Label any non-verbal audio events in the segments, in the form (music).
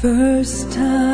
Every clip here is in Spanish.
first time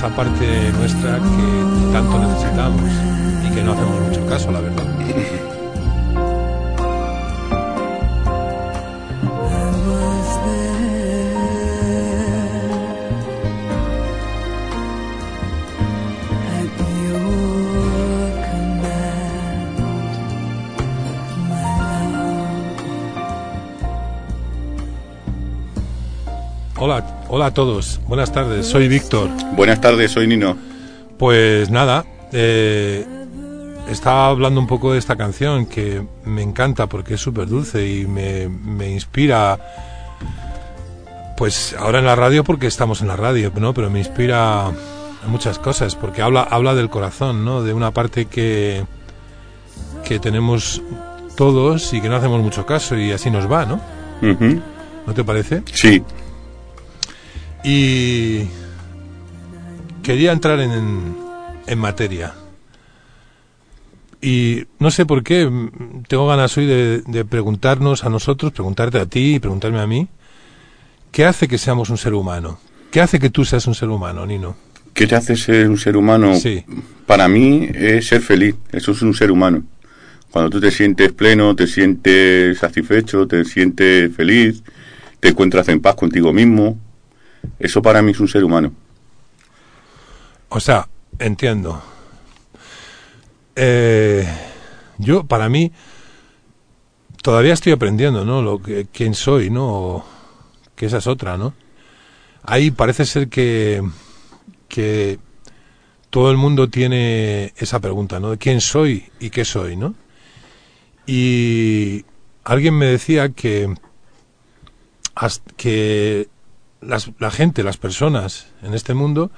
Esa parte nuestra Hola, a todos. Buenas tardes. Soy Víctor. Buenas tardes, soy Nino. Pues nada, eh, estaba hablando un poco de esta canción que me encanta porque es súper dulce y me, me inspira, pues ahora en la radio porque estamos en la radio, ¿no? Pero me inspira a muchas cosas porque habla, habla del corazón, ¿no? De una parte que, que tenemos todos y que no hacemos mucho caso y así nos va, ¿no? ¿No te parece? Sí, Y quería entrar en, en materia. Y no sé por qué, tengo ganas hoy de, de preguntarnos a nosotros, preguntarte a ti y preguntarme a mí, ¿qué hace que seamos un ser humano? ¿Qué hace que tú seas un ser humano, Nino? ¿qué te hace ser un ser humano? Sí. Para mí es ser feliz, eso es un ser humano. Cuando tú te sientes pleno, te sientes satisfecho, te sientes feliz, te encuentras en paz contigo mismo, eso para mí es un ser humano. O sea, entiendo. Eh, yo, para mí, todavía estoy aprendiendo, ¿no? Lo que, quién soy, ¿no? Que esa es otra, ¿no? Ahí parece ser que, que todo el mundo tiene esa pregunta, ¿no? De quién soy y qué soy, ¿no? Y alguien me decía que, que las- la gente, las personas en este mundo,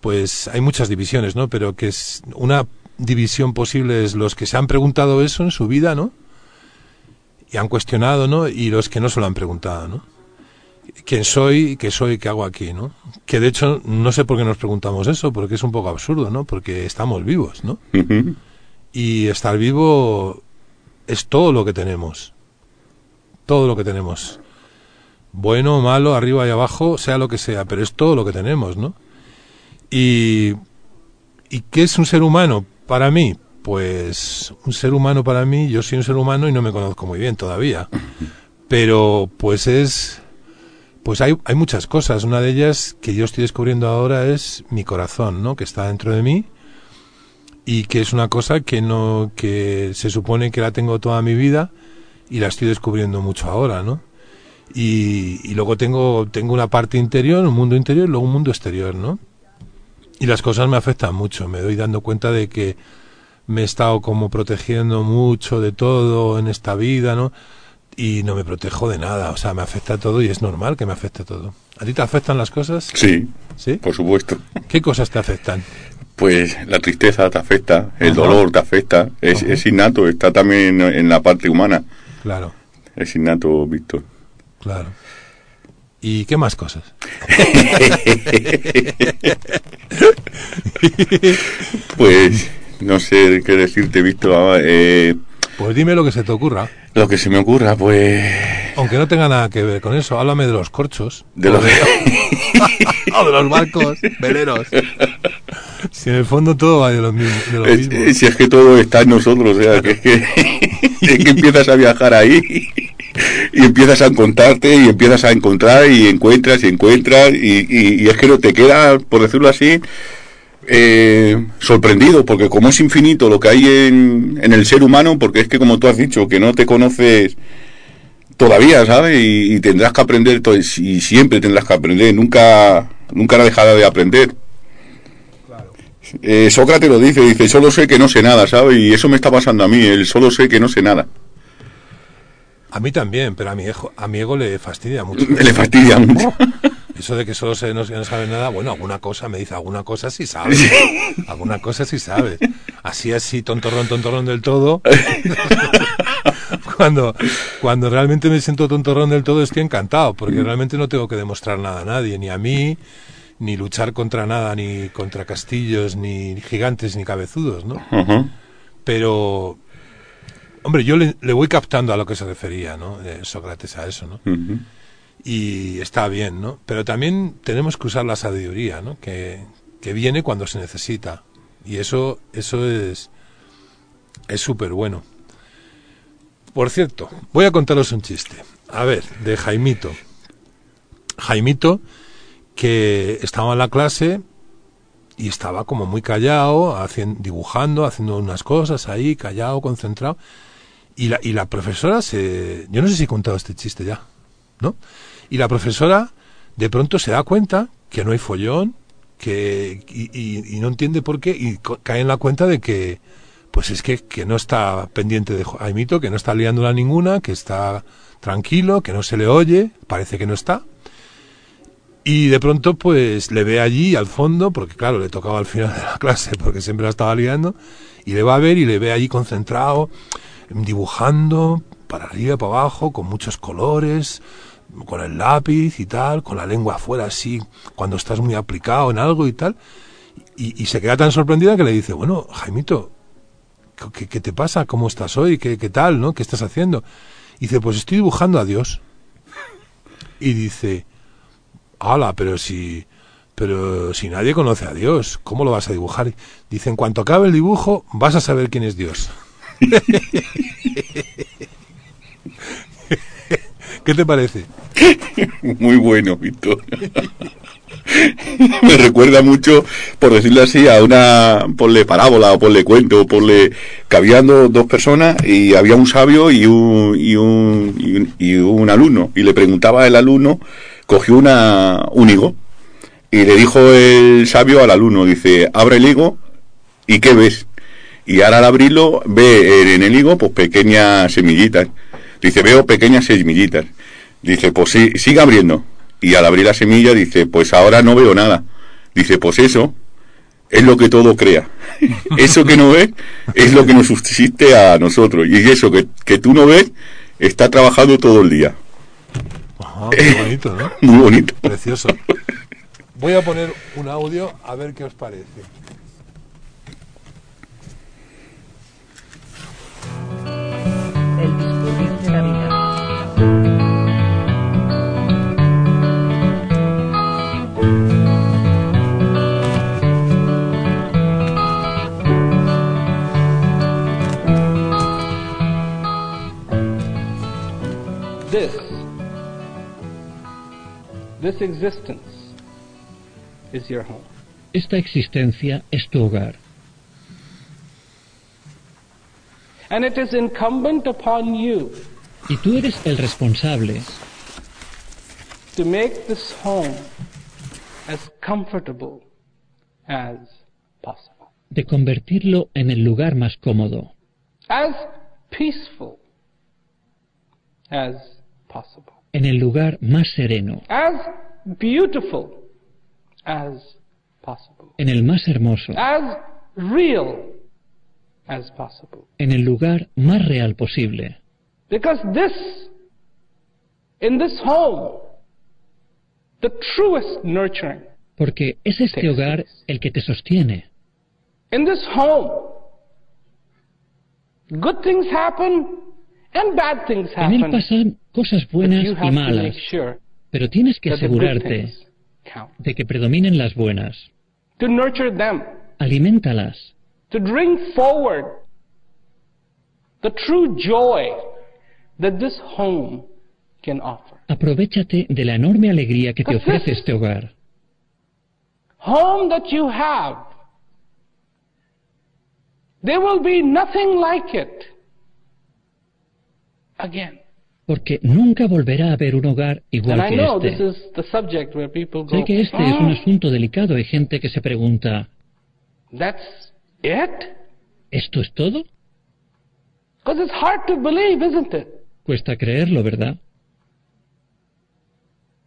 pues hay muchas divisiones, ¿no? Pero que es una división posible es los que se han preguntado eso en su vida, ¿no? Y han cuestionado, ¿no? Y los que no se lo han preguntado, ¿no? ¿Quién soy? ¿Qué soy? ¿Qué hago aquí, no? Que de hecho no sé por qué nos preguntamos eso, porque es un poco absurdo, ¿no? Porque estamos vivos, ¿no? Y estar vivo es todo lo que tenemos. Todo lo que tenemos. Bueno, malo, arriba y abajo, sea lo que sea, pero es todo lo que tenemos, ¿no? Y, ¿Y qué es un ser humano para mí? Pues un ser humano para mí, yo soy un ser humano y no me conozco muy bien todavía. (laughs) Pero pues es... Pues hay, hay muchas cosas. Una de ellas que yo estoy descubriendo ahora es mi corazón, ¿no? Que está dentro de mí y que es una cosa que no que se supone que la tengo toda mi vida y la estoy descubriendo mucho ahora, ¿no? Y, y luego tengo, tengo una parte interior, un mundo interior y luego un mundo exterior, ¿no? Y las cosas me afectan mucho, me doy dando cuenta de que me he estado como protegiendo mucho de todo en esta vida, ¿no? Y no me protejo de nada, o sea, me afecta todo y es normal que me afecte todo. ¿A ti te afectan las cosas? Sí, ¿Sí? por supuesto. ¿Qué cosas te afectan? Pues la tristeza te afecta, el Ajá. dolor te afecta, es innato, está también en la parte humana, Claro, es innato, Víctor. Claro. ¿Y qué más cosas? (laughs) Pues no sé qué decirte, Víctor. eh, Pues dime lo que se te ocurra. lo que se me ocurra, pues... Aunque no tenga nada que ver con eso, háblame de los corchos. De los... de, (laughs) (laughs) o de los barcos, veleros. Si en el fondo todo va de lo mismo. De lo Es- mismo. eh, si es que todo está en nosotros, o sea, que es que, es que empiezas a viajar ahí y empiezas a encontrarte y empiezas a encontrar y encuentras y encuentras y, y- y es que no te queda, por decirlo así, eh, sorprendido, porque como es infinito lo que hay en, en el ser humano, porque es que como tú has dicho, que no te conoces todavía, ¿sabes? Y, y tendrás que aprender, to- y siempre tendrás que aprender, nunca, nunca harás dejar de aprender. Eh, Sócrates lo dice, dice, solo sé que no sé nada, ¿sabes? Y eso me está pasando a mí, el solo sé que no sé nada. A mí también, pero a mi, ego, a mi ego le fastidia mucho. (laughs) Le fastidia mucho. (laughs) Eso de que solo se, no, no sabe nada, bueno, alguna cosa me dice, alguna cosa sí sabe. Alguna cosa sí sabe. Así, así, tontorrón, tontorrón del todo. (laughs) cuando, cuando realmente me siento tontorrón del todo estoy encantado, porque realmente no tengo que demostrar nada a nadie, ni a mí, ni luchar contra nada, ni contra castillos, ni gigantes, ni cabezudos, ¿no? Ajá. Pero, hombre, yo le, le voy captando a lo que se refería, ¿no? Eh, Sócrates a eso, ¿no? Y está bien, ¿no? Pero también tenemos que usar la sabiduría, ¿no? Que, que viene cuando se necesita. Y eso, eso es es súper bueno. Por cierto, voy a contaros un chiste. A ver, de Jaimito. Jaimito, que estaba en la clase y estaba como muy callado, hacien- dibujando, haciendo unas cosas ahí, callado, concentrado. Y la, y la profesora se... Yo no sé si he contado este chiste ya, ¿no? Y la profesora de pronto se da cuenta que no hay follón, que y, no entiende por qué, y cae en la cuenta de que, pues es que, que no está pendiente de Jaimito, que no está liándola ninguna, que está tranquilo, que no se le oye, parece que no está. Y de pronto, pues le ve allí al fondo, porque claro, le tocaba al final de la clase, porque siempre la estaba liando, y le va a ver y le ve allí concentrado, dibujando para arriba, para abajo, con muchos colores, con el lápiz y tal, con la lengua afuera así, cuando estás muy aplicado en algo y tal. Y, se queda tan sorprendida que le dice, bueno, Jaimito, ¿qué, qué te pasa? ¿Cómo estás hoy? ¿Qué, ¿Qué tal? ¿no? ¿Qué estás haciendo? Y dice, pues estoy dibujando a Dios. Y dice, hala, pero si, pero si nadie conoce a Dios, ¿cómo lo vas a dibujar? Dice, en cuanto acabe el dibujo, vas a saber quién es Dios. ¿Qué te parece? Muy bueno, Víctor. Me recuerda mucho, por decirlo así, a una, ponle parábola o ponle cuento, ponle que habían do- dos personas y había un sabio y un, y un, y un, y un alumno. Y le preguntaba el alumno, cogió una, un higo y le dijo el sabio al alumno, dice, abre el higo y ¿qué ves? Y ahora al abrirlo ve en el higo pues pequeñas semillitas. Dice, veo pequeñas semillitas. Dice, pues sí, sigue abriendo. Y al abrir la semilla dice, pues ahora no veo nada. Dice, pues eso es lo que todo crea. (laughs) Eso que no ves es lo que nos subsiste a nosotros. Y eso que, que tú no ves está trabajando todo el día. Ajá, qué (laughs) bonito, ¿no? Muy bonito. Precioso. Voy a poner un audio a ver qué os parece. This, this existence is your home. Esta existencia es tu hogar. And it is incumbent upon you y tú eres el responsable to make this home as comfortable as possible, de convertirlo en el lugar más cómodo, as peaceful as possible, en el lugar más sereno, as beautiful as possible, en el más hermoso, as real as possible. en el lugar más real posible. Because this, in this home, the truest nurturing, Porque es este hogar el que te sostiene. in this home, good things happen En él happen. pasan cosas buenas y malas, pero tienes que asegurarte de que predominen las buenas. Alimentalas, aprovechate de la enorme alegría que te ofrece es- este hogar. home that you have, there will be nothing like it again. Porque nunca volverá a haber un hogar igual que este. is the subject where people go, Sé que este es un "Ah, asunto delicado. Hay gente que se pregunta, that's it? ¿esto es todo? Because it's hard to believe, isn't it? Cuesta creerlo, ¿verdad?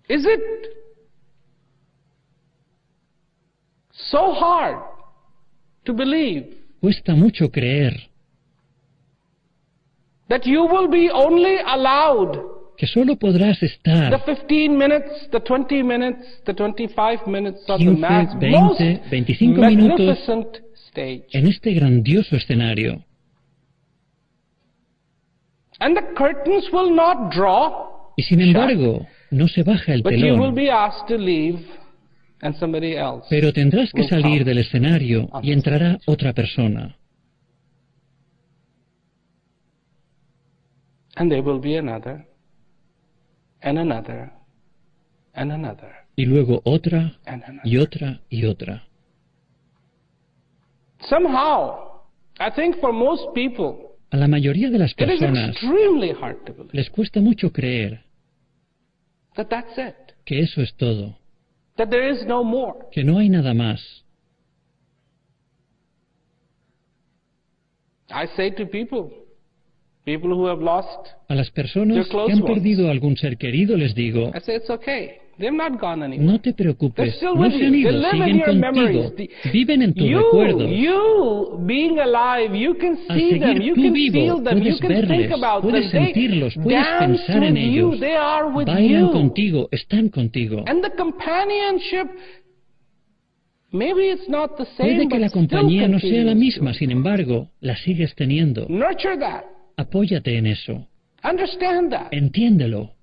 Is it so hard to believe Cuesta mucho creer that you will be only allowed que solo podrás the estar 15 minutes, the 20 minutes, the 25 minutes of the 15, mass 20, most 25 minutos magnificent stage. en este grandioso escenario. And the curtains will not draw, Y sin embargo, no se baja el but you will telón. be asked to leave and somebody else. Pero tendrás que salir del escenario y entrará otra persona. And there will be another, and another, and another, Y luego otra and another. y otra y otra. Somehow, I think for most people, A la mayoría de las personas les cuesta mucho creer that that's it, que eso es todo, that there is no more. que no hay nada más. I say to people, people who have lost, A las personas que han perdido a algún ser querido les digo, no te preocupes, no se you. han ido, siguen contigo, viven en tus recuerdos. you being alive, you can Al see them, seguir you tú can vivo, feel them, you puedes can think verles, about puedes sentirlos, puedes pensar en ellos. Bailan contigo, están contigo. And the companionship, maybe it's not the same, Puede que la compañía no sea la misma, sin embargo, la sigues teniendo. Apóyate en eso, Understand that. entiéndelo,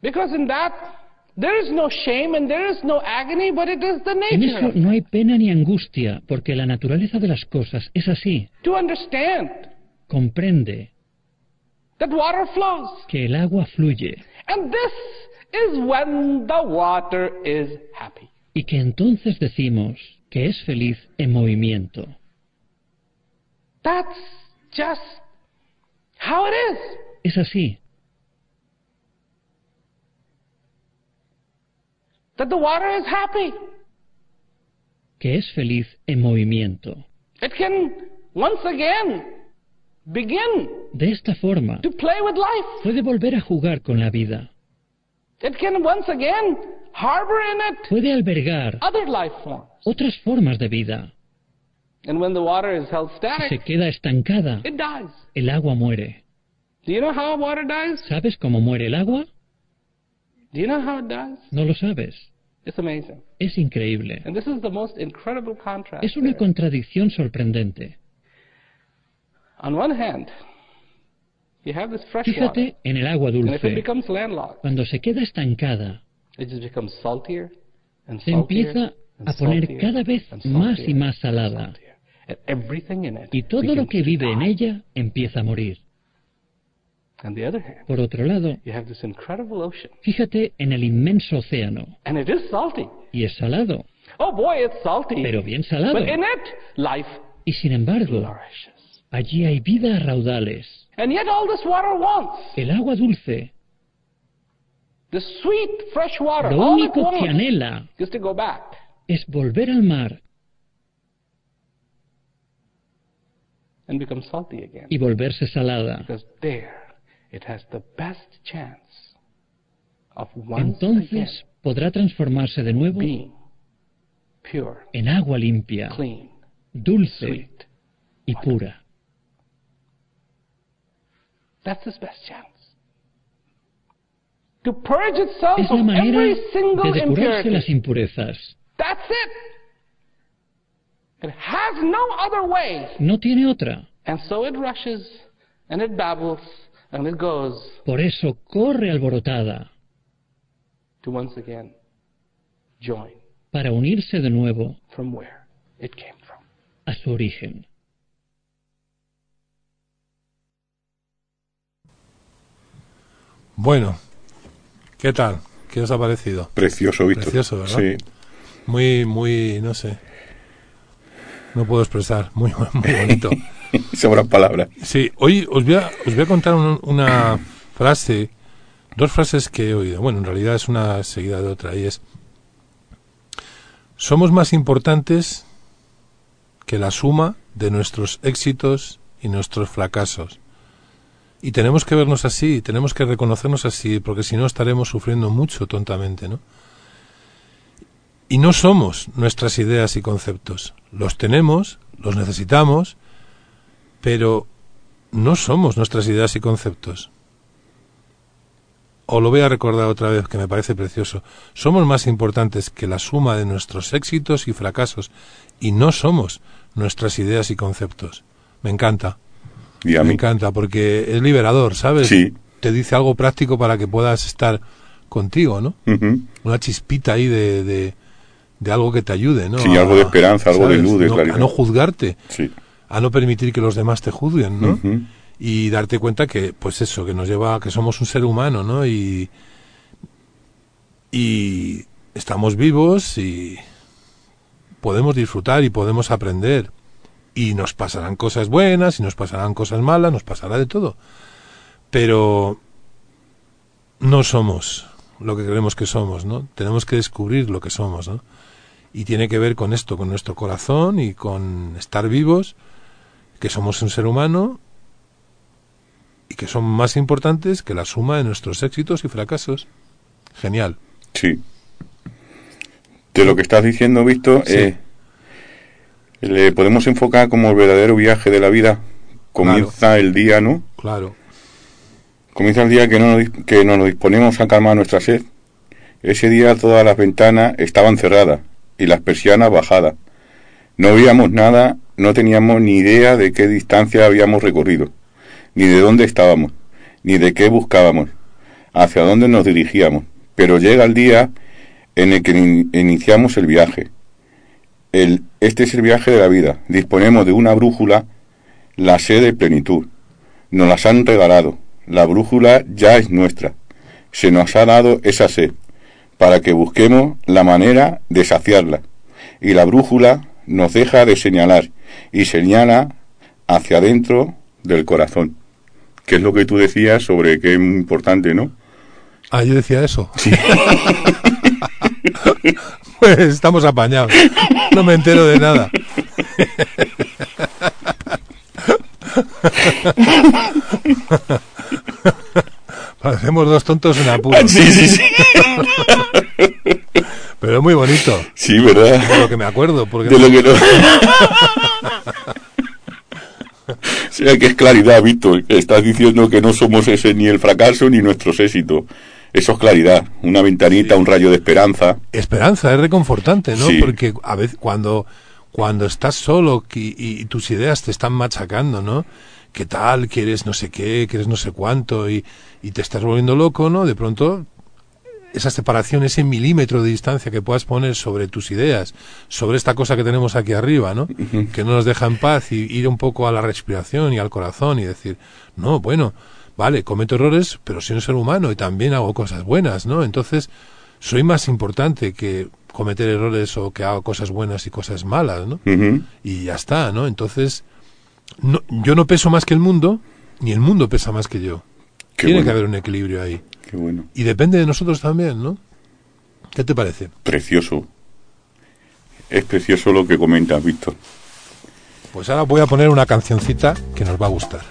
Because in that, there is no shame and there is no agony, but it is the En nature eso of it. no hay pena ni angustia, porque la naturaleza de las cosas es así. To understand Comprende that water flows. que el agua fluye And this is when the water is happy. y que entonces decimos que es feliz en movimiento. That's just how it is. Es así, That the water is happy. que es feliz en movimiento. It can once again begin De esta forma, to play with life. puede volver a jugar con la vida, It can once again harbor in it puede albergar other life forms. otras formas de vida. Se queda estancada, it dies. el agua muere. Do you know how water dies? ¿Sabes cómo muere el agua? Do you know how it dies? No lo sabes. It's amazing. Es increíble. And this is the most incredible contrast. Es una contradicción sorprendente. On one hand, you have this fresh water, Fíjate en el agua and if it dulce. becomes landlocked, Cuando se queda estancada, it just becomes saltier and se empieza a poner cada vez and más y más salada. Saltier. And everything in it Y todo lo que vive en ella empieza a morir. On the other hand, Por otro lado, you have this incredible ocean, fíjate en el inmenso océano. and it is salty. Y es salado, Oh boy, it's salty. pero bien salado. Y sin embargo, allí hay vida a raudales. And yet all this water wants El agua dulce The sweet fresh water. Lo único que anhela is to go back. es volver al mar and become salty again. Y volverse salada. Because there it has the best chance of once Entonces podrá transformarse de nuevo en agua limpia, clean, dulce y pura. That's its best chance. To purge itself Es la of manera every single de depurarse impurity. las impurezas. It. It has no other way. No tiene otra. And so it rushes and it babbles and it goes Por eso corre alborotada to once again join para unirse de nuevo from where it came from. a su origen. Bueno, ¿qué tal? ¿Qué os ha parecido? Precioso, Víctor. Precioso, ¿verdad? Sí. Muy, muy, no sé. No puedo expresar. Muy, muy bonito. (laughs) Sobran palabras. Sí, hoy os voy a, os voy a contar un- una frase, dos frases que he oído. Bueno, en realidad es una seguida de otra y es, somos más importantes que la suma de nuestros éxitos y nuestros fracasos. Y tenemos que vernos así, tenemos que reconocernos así, porque si no estaremos sufriendo mucho tontamente, ¿no? Y no somos nuestras ideas y conceptos. Los tenemos, los necesitamos, pero no somos nuestras ideas y conceptos. O lo voy a recordar otra vez, que me parece precioso. Somos más importantes que la suma de nuestros éxitos y fracasos, y no somos nuestras ideas y conceptos. Me encanta, Y a me mí. encanta, porque es liberador, ¿sabes? Sí. Te dice algo práctico para que puedas estar contigo, ¿no? Una chispita ahí de, de, de algo que te ayude, ¿no? Sí, algo de esperanza, algo de luz, de No- claridad. a no juzgarte Sí. a no permitir que los demás te juzguen, ¿no? Y darte cuenta que, pues eso, que nos lleva, que somos un ser humano, ¿no? Y, y estamos vivos y podemos disfrutar y podemos aprender. Y nos pasarán cosas buenas y nos pasarán cosas malas, nos pasará de todo. Pero no somos lo que creemos que somos, ¿no? Tenemos que descubrir lo que somos, ¿no? Y tiene que ver con esto, con nuestro corazón y con estar vivos que somos un ser humano y que son más importantes que la suma de nuestros éxitos y fracasos. Genial. Sí. De lo que estás diciendo, Víctor, Sí. eh, le podemos enfocar como el verdadero viaje de la vida. Comienza el día, ¿no? Claro. Comienza el día que no, nos, que no nos disponemos a calmar nuestra sed. Ese día todas las ventanas estaban cerradas y las persianas bajadas. No veíamos nada, no teníamos ni idea de qué distancia habíamos recorrido, ni de dónde estábamos, ni de qué buscábamos, hacia dónde nos dirigíamos. Pero llega el día en el que in- iniciamos el viaje. Este es el viaje de la vida. Disponemos de una brújula, la sed de plenitud. Nos las han regalado. La brújula ya es nuestra. Se nos ha dado esa sed para que busquemos la manera de saciarla. Y la brújula nos deja de señalar y señala hacia adentro del corazón. Que es lo que tú decías sobre que es muy importante, ¿no? Ah, yo decía eso. (laughs) pues estamos apañados. No me entero de nada. (laughs) Parecemos dos tontos en apuro. (laughs) Sí, sí, sí. (laughs) Pero es muy bonito. Sí, ¿verdad? De lo que me acuerdo. Porque De lo que no... (laughs) O sea que es claridad, Víctor. Estás diciendo que no somos ese ni el fracaso ni nuestros éxitos. Eso es claridad. Una ventanita, un rayo de esperanza. esperanza, es reconfortante, ¿no? Sí. Porque a veces cuando, cuando estás solo y, y tus ideas te están machacando, ¿no? ¿Qué tal? Que eres no sé qué, que eres no sé cuánto y, y te estás volviendo loco, ¿no? De pronto esa separación, ese milímetro de distancia que puedas poner sobre tus ideas, sobre esta cosa que tenemos aquí arriba, ¿no? Que no nos deja en paz y ir un poco a la respiración y al corazón y decir, no, bueno, vale, cometo errores, pero soy un ser humano y también hago cosas buenas, ¿no? Entonces, soy más importante que cometer errores o que hago cosas buenas y cosas malas, ¿no? Y ya está, ¿no? Entonces, no, yo no peso más que el mundo, ni el mundo pesa más que yo. Qué Tiene bueno. que haber un equilibrio ahí. Qué bueno. Y depende de nosotros también, ¿no? ¿Qué te parece? Precioso. Es precioso lo que comentas, Víctor. Pues ahora voy a poner una cancioncita que nos va a gustar.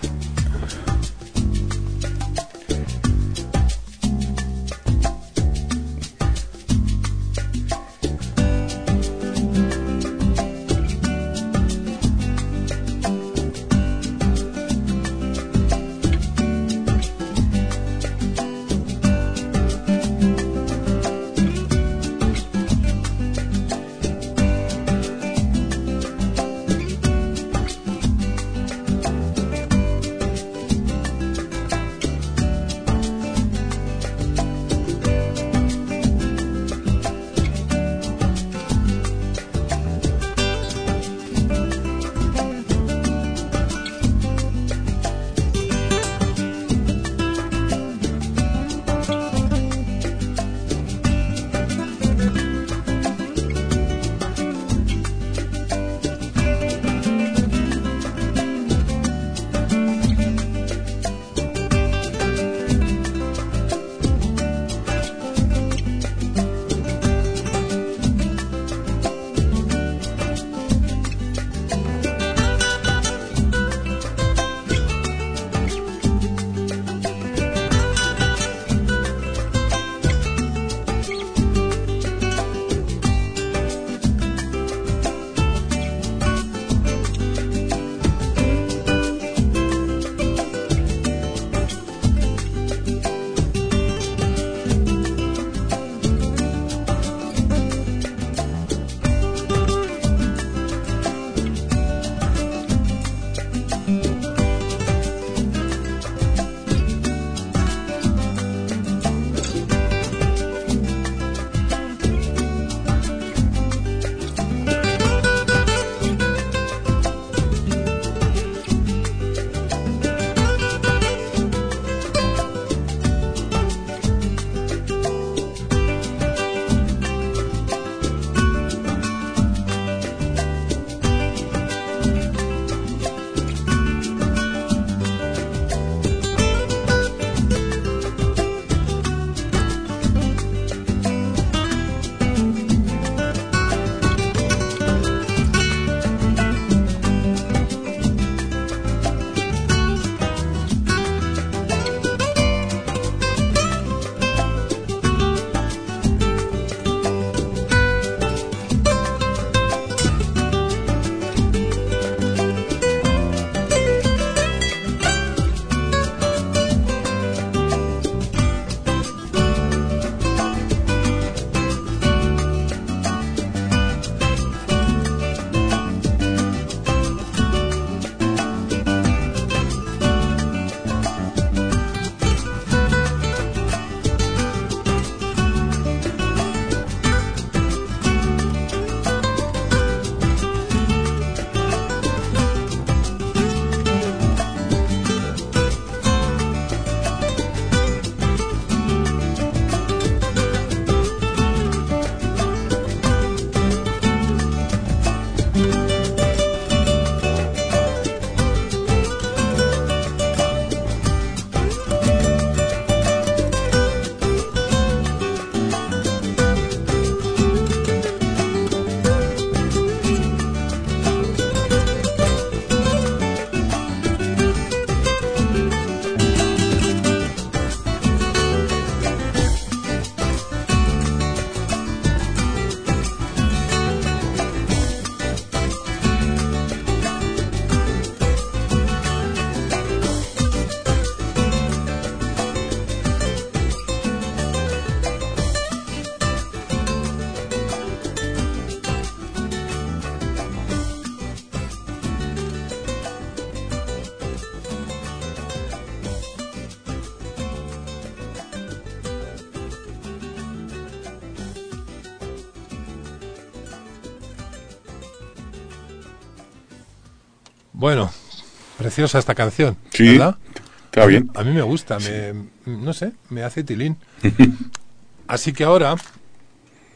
Preciosa esta canción, Sí, ¿verdad? está bien. A mí me gusta, me, no sé, me hace tilín. (laughs) Así que ahora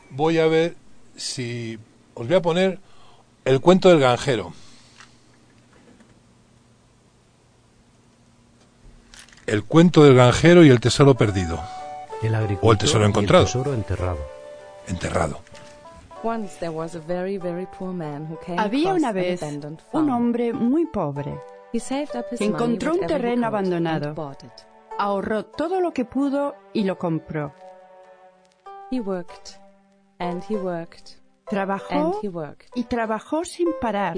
voy a ver si os voy a poner el cuento del granjero. El cuento del granjero y el tesoro perdido. El agricultor O el tesoro y encontrado. tesoro enterrado. Enterrado. Once there was a very, very poor man who came Había una vez un hombre muy pobre. Encontró un terreno abandonado. Ahorró todo lo que pudo y lo compró. Trabajó y trabajó sin parar,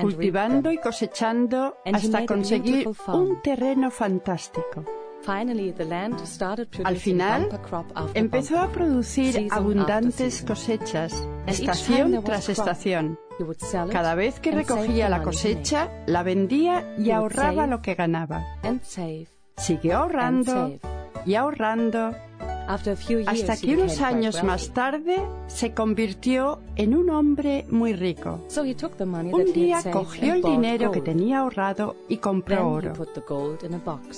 cultivando y cosechando hasta conseguir un terreno fantástico. Al final, empezó a producir abundantes cosechas, estación tras estación. Cada vez que recogía la cosecha, la vendía y ahorraba lo que ganaba. Siguió and ahorrando y ahorrando Hasta que unos años más tarde se convirtió en un hombre muy rico. Un día cogió el dinero que tenía ahorrado y compró oro.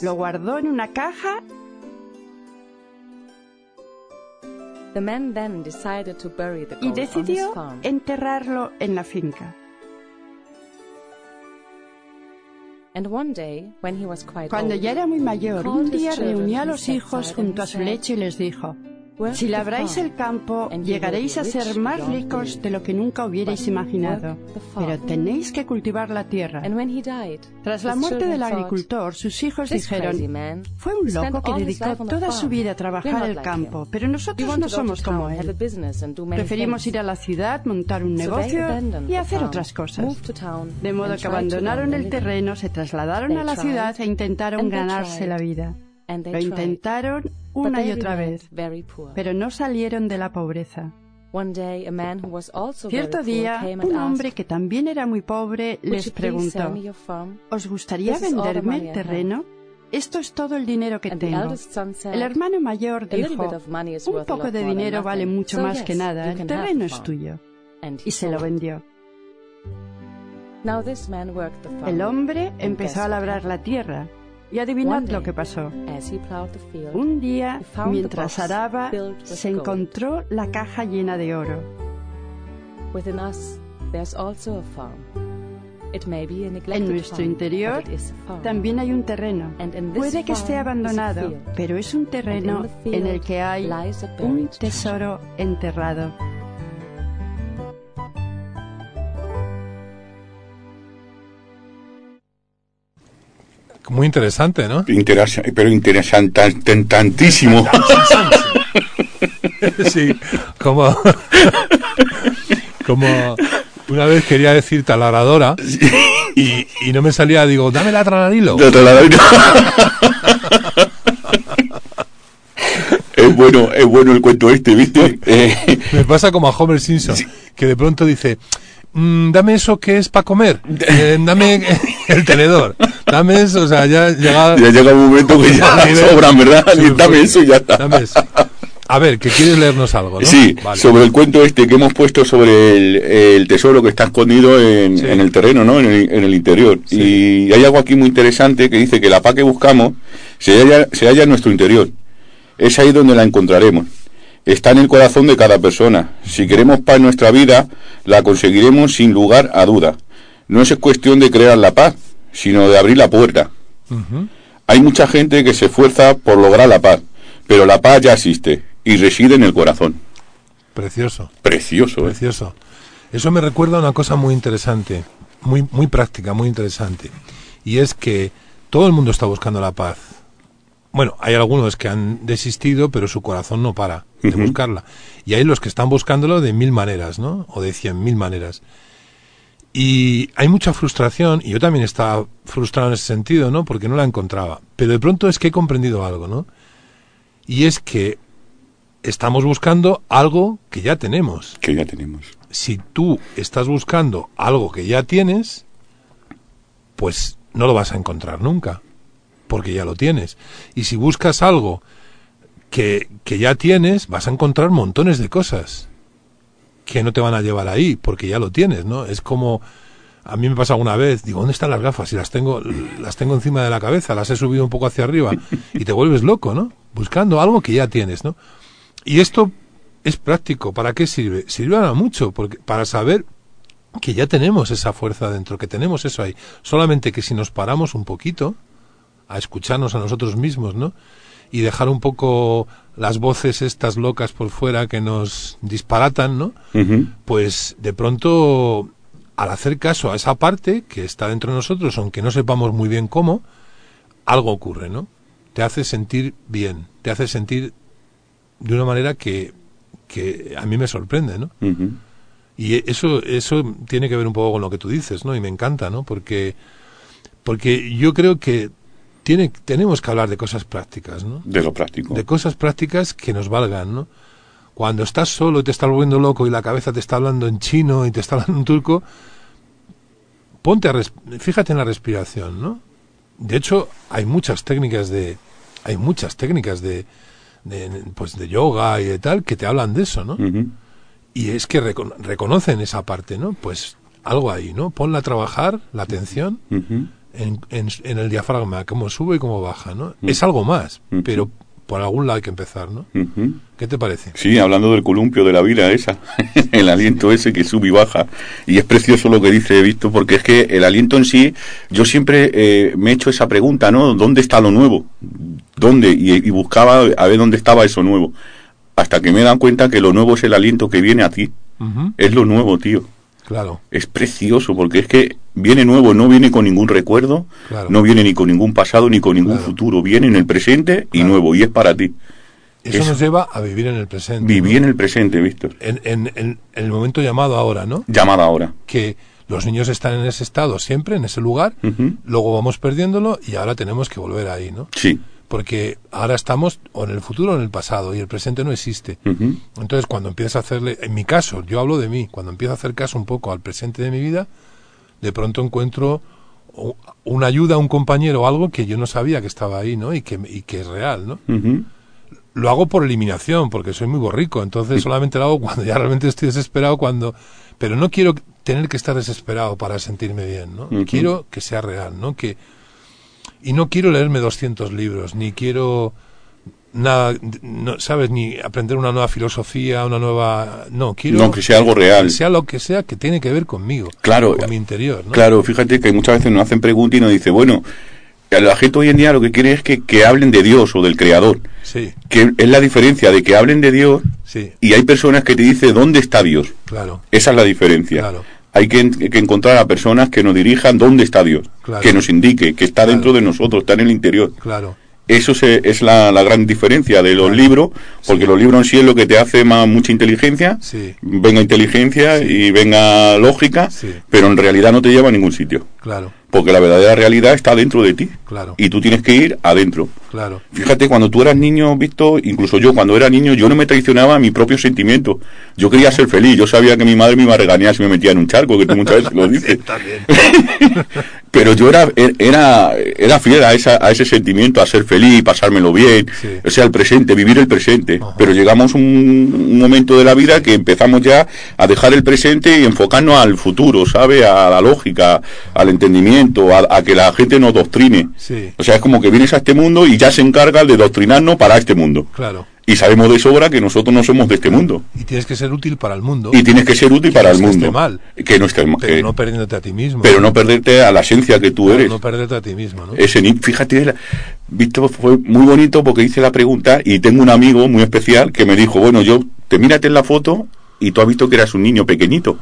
Lo guardó en una caja y decidió enterrarlo en la finca. Cuando ya era muy mayor, un día reunió a los hijos junto a and su lecho y les dijo, "Work si labráis el campo, llegaréis a ser más ricos de lo que nunca hubierais imaginado. work the farm." Pero tenéis que cultivar la tierra. Tras la muerte del agricultor, sus hijos "This crazy dijeron, fue un loco que dedicó toda su vida a trabajar el campo, pero nosotros no somos como él. Preferimos things." ir a la ciudad, montar un negocio y hacer otras cosas. De modo que abandonaron el terreno, se trasladaron a la ciudad e intentaron ganarse la vida. Lo intentaron una y otra vez, pero no salieron de la pobreza. Cierto día, un hombre que también era muy pobre "Would les preguntó, me your farm?" ¿os gustaría venderme el I have." terreno? Esto es todo el dinero que tengo. El hermano mayor "A little dijo, un poco de dinero vale mucho más que nada, el terreno es farm." tuyo. Y se lo vendió. El hombre empezó a labrar la tierra. Y adivinad lo que pasó. Un día, mientras araba, se encontró la caja llena de oro. En nuestro interior también hay un terreno. Puede que esté abandonado, pero es un terreno en el que hay un tesoro enterrado. Muy interesante, ¿no? Interesa- pero interesantísimo. (laughs) sí, como, como una vez quería decir taladradora y, y no me salía, digo, dame la taladro. es bueno, es bueno el cuento este, ¿viste? Eh, Me pasa como a Homer Simpson, que de pronto dice, "Mm, dame eso que es para comer, Eh, dame (laughs) el tenedor, dame eso, o sea, ya llega... ya llega un momento que ya (laughs) sobran, ¿verdad? Sí, Dame eso y ya está. Dame eso. A ver, que quieres leernos algo, ¿no? Sí, Vale. sobre el cuento este que hemos puesto sobre el, el tesoro que está escondido en, Sí. en el terreno, ¿no? En el, en el interior. Y hay algo aquí muy interesante que dice que la paz que buscamos se halla, se halla en nuestro interior. Es ahí donde la encontraremos. Está en el corazón de cada persona. Si queremos paz en nuestra vida, la conseguiremos sin lugar a duda. No es cuestión de crear la paz, sino de abrir la puerta. Hay mucha gente que se esfuerza por lograr la paz, pero la paz ya existe y reside en el corazón. Precioso. Precioso, ¿eh? Precioso. Eso me recuerda a una cosa muy interesante, muy, muy práctica, muy interesante. Y es que todo el mundo está buscando la paz. Bueno, hay algunos que han desistido, pero su corazón no para de buscarla. Y hay los que están buscándolo de mil maneras, ¿no? O de cien mil maneras. Y hay mucha frustración, y yo también estaba frustrado en ese sentido, ¿no? Porque no la encontraba. Pero de pronto es que he comprendido algo, ¿no? Y es que estamos buscando algo que ya tenemos Que ya tenemos. si tú estás buscando algo que ya tienes, pues no lo vas a encontrar nunca, porque ya lo tienes. Y si buscas algo que, que ya tienes, vas a encontrar montones de cosas que no te van a llevar ahí, porque ya lo tienes, ¿no? Es como... A mí me pasa alguna vez, digo, ¿dónde están las gafas? Y las tengo, las tengo encima de la cabeza, las he subido un poco hacia arriba y te vuelves loco, ¿no? Buscando algo que ya tienes, ¿no? Y esto es práctico. ¿Para qué sirve? Sirve para mucho, porque, para saber que ya tenemos esa fuerza dentro, que tenemos eso ahí. Solamente que si nos paramos un poquito a escucharnos a nosotros mismos, ¿no? y dejar un poco las voces estas locas por fuera que nos disparatan, ¿no? Pues de pronto, al hacer caso a esa parte que está dentro de nosotros, aunque no sepamos muy bien cómo, algo ocurre, ¿no? Te hace sentir bien, te hace sentir de una manera que, que a mí me sorprende, ¿no? Y eso, eso tiene que ver un poco con lo que tú dices, ¿no? Y me encanta, ¿no? Porque, porque yo creo que tiene, tenemos que hablar de cosas prácticas, ¿no? De lo práctico. De cosas prácticas que nos valgan, ¿no? Cuando estás solo y te estás volviendo loco y la cabeza te está hablando en chino y te está hablando en turco, ponte a fíjate en la respiración, ¿no? De hecho, hay muchas técnicas de, hay muchas técnicas de, de, pues de yoga y de tal que te hablan de eso, ¿no? Y es que recono- reconocen esa parte, ¿no? Pues algo ahí, ¿no? Ponla a trabajar, la atención. En, en- en el diafragma, cómo sube y cómo baja, ¿no? Es algo más, Mm. pero por algún lado hay que empezar, ¿no? Ujú. ¿Qué te parece? Sí, hablando del columpio de la vida esa, (laughs) el aliento ese que sube y baja. Y es precioso lo que dice Víctor, porque es que el aliento en sí, yo siempre eh, me he hecho esa pregunta, ¿no? ¿Dónde está lo nuevo? ¿Dónde? Y, y buscaba a ver dónde estaba eso nuevo. Hasta que me dado cuenta que lo nuevo es el aliento que viene a ti. Ujú, Es lo nuevo, tío. Claro, Es precioso, porque es que viene nuevo, no viene con ningún recuerdo, Claro. no viene ni con ningún pasado, ni con ningún Claro. futuro. Viene en el presente y nuevo, y es para ti. eso, Eso. nos lleva a vivir en el presente. Viví ¿no? en el presente, Víctor. en, en- en- en el momento llamado ahora, ¿no? Llamada ahora. Que los niños están en ese estado siempre, en ese lugar, luego vamos perdiéndolo y ahora tenemos que volver ahí, ¿no? Sí. Porque ahora estamos o en el futuro o en el pasado y el presente no existe. Entonces, cuando empiezas a hacerle, en mi caso, yo hablo de mí, cuando empiezo a hacer caso un poco al presente de mi vida, de pronto encuentro una ayuda, un compañero algo que yo no sabía que estaba ahí, ¿no? Y que, y que es real, ¿no? Lo hago por eliminación, porque soy muy borrico, entonces solamente lo hago cuando ya realmente estoy desesperado, cuando... Pero no quiero tener que estar desesperado para sentirme bien, ¿no? Quiero que sea real, ¿no? Que... Y no quiero leerme 200 libros, ni quiero nada, no, ¿sabes? Ni aprender una nueva filosofía, una nueva... No, quiero... No, que sea algo real. Que sea lo que sea que tiene que ver conmigo. Claro. Con mi interior, ¿no? Claro, fíjate que muchas veces nos hacen preguntas y nos dice, bueno, la gente hoy en día lo que quiere es que, que hablen de Dios o del Creador. Sí, Que es la diferencia de que hablen de Dios sí, y hay personas que te dicen, ¿dónde está Dios? claro, Esa es la diferencia. Claro. Hay que, que encontrar a personas que nos dirijan dónde está Dios, Claro. que nos indique, que está Claro. dentro de nosotros, está en el interior. claro. Eso se- es la, la gran diferencia de los Claro. libros, porque Sí. los libros en sí es lo que te hace más mucha inteligencia, Sí. venga inteligencia Sí. y venga lógica, pero en realidad no te lleva a ningún sitio, Claro, porque la verdadera realidad está dentro de ti claro, y tú tienes que ir adentro. claro. Fíjate, cuando tú eras niño, Víctor, incluso yo cuando era niño, yo no me traicionaba a mi propio sentimiento. Yo quería ser feliz, yo sabía que mi madre me iba a regañar si me metía en un charco, que tú muchas veces lo (laughs) dices. (laughs) Pero yo era, era, era fiel a, esa, a ese sentimiento, a ser feliz, pasármelo bien, Sí. o sea, el presente, vivir el presente. Ajá. Pero llegamos a un, un momento de la vida que empezamos ya a dejar el presente y enfocarnos al futuro, ¿sabe? A la lógica, al entendimiento, a, a que la gente nos doctrine. Sí, O sea, es como que vienes a este mundo y ya se encarga de doctrinarnos para este mundo. claro. Y sabemos de sobra que nosotros no somos de este mundo. Y tienes que ser útil para el mundo. Y tienes que ser útil Que para no el mundo. mal. Que no esté mal. pero que- no perdiéndote a ti mismo. pero no perderte a la esencia que tú eres. No perderte a ti mismo, ¿no? Ese fíjate, Víctor fue muy bonito porque hice la pregunta y tengo un amigo muy especial que me dijo, bueno, yo te mírate en la foto y tú has visto que eras un niño pequeñito.